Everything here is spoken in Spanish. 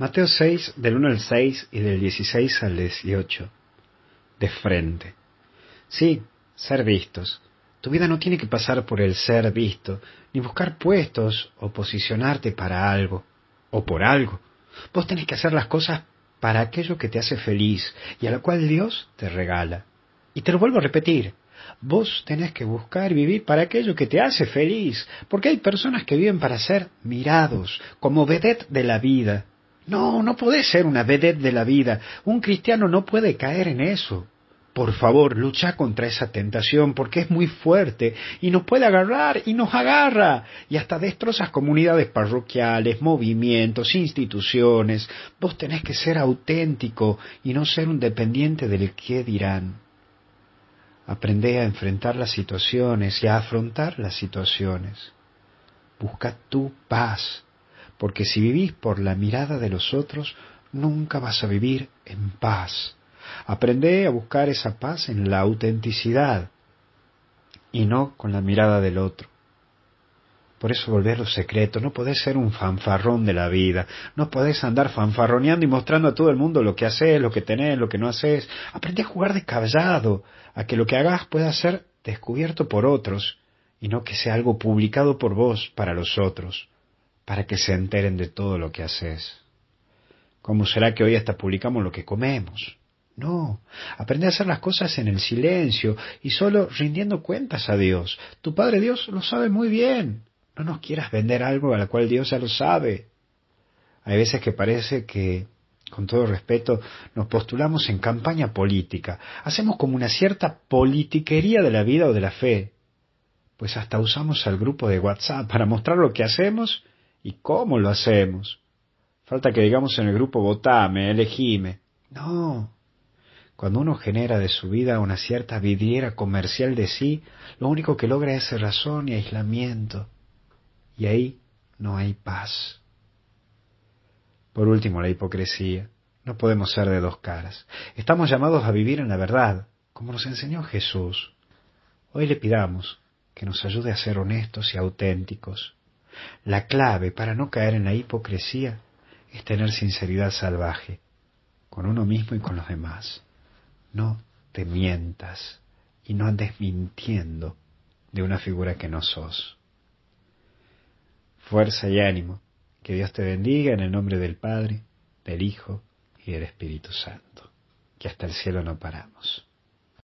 Mateo 6, del 1 al 6 y del 16 al 18. De frente. Sí, ser vistos. Tu vida no tiene que pasar por el ser visto, ni buscar puestos o posicionarte para algo, o por algo. Vos tenés que hacer las cosas para aquello que te hace feliz y a lo cual Dios te regala. Y te lo vuelvo a repetir, vos tenés que buscar vivir para aquello que te hace feliz, porque hay personas que viven para ser mirados, como vedette de la vida. No, no podés ser una vedette de la vida. Un cristiano no puede caer en eso. Por favor, lucha contra esa tentación porque es muy fuerte y nos puede agarrar y nos agarra y hasta destrozas comunidades parroquiales, movimientos, instituciones. Vos tenés que ser auténtico y no ser un dependiente del qué dirán. Aprende a enfrentar las situaciones y a afrontar las situaciones. Busca tu paz, porque si vivís por la mirada de los otros, nunca vas a vivir en paz. Aprende a buscar esa paz en la autenticidad y no con la mirada del otro. Por eso volverlo secreto, no podés ser un fanfarrón de la vida, no podés andar fanfarroneando y mostrando a todo el mundo lo que haces, lo que tenés, lo que no haces. Aprende a jugar de callado, a que lo que hagas pueda ser descubierto por otros y no que sea algo publicado por vos para los otros, para que se enteren de todo lo que haces. ¿Cómo será que hoy hasta publicamos lo que comemos? No, aprende a hacer las cosas en el silencio y solo rindiendo cuentas a Dios. Tu Padre Dios lo sabe muy bien. No nos quieras vender algo a la cual Dios ya lo sabe. Hay veces que parece que, con todo respeto, nos postulamos en campaña política. Hacemos como una cierta politiquería de la vida o de la fe. Pues hasta usamos al grupo de WhatsApp para mostrar lo que hacemos y cómo lo hacemos. Falta que digamos en el grupo votame, elegime. No. Cuando uno genera de su vida una cierta vidriera comercial de sí, lo único que logra es razón y aislamiento y ahí no hay paz. Por último, la hipocresía. No podemos ser de dos caras. Estamos llamados a vivir en la verdad, como nos enseñó Jesús. Hoy le pidamos que nos ayude a ser honestos y auténticos. La clave para no caer en la hipocresía es tener sinceridad salvaje, con uno mismo y con los demás. No te mientas y no andes mintiendo de una figura que no sos fuerza y ánimo. Que Dios te bendiga en el nombre del Padre, del Hijo y del Espíritu Santo. Que hasta el cielo no paramos.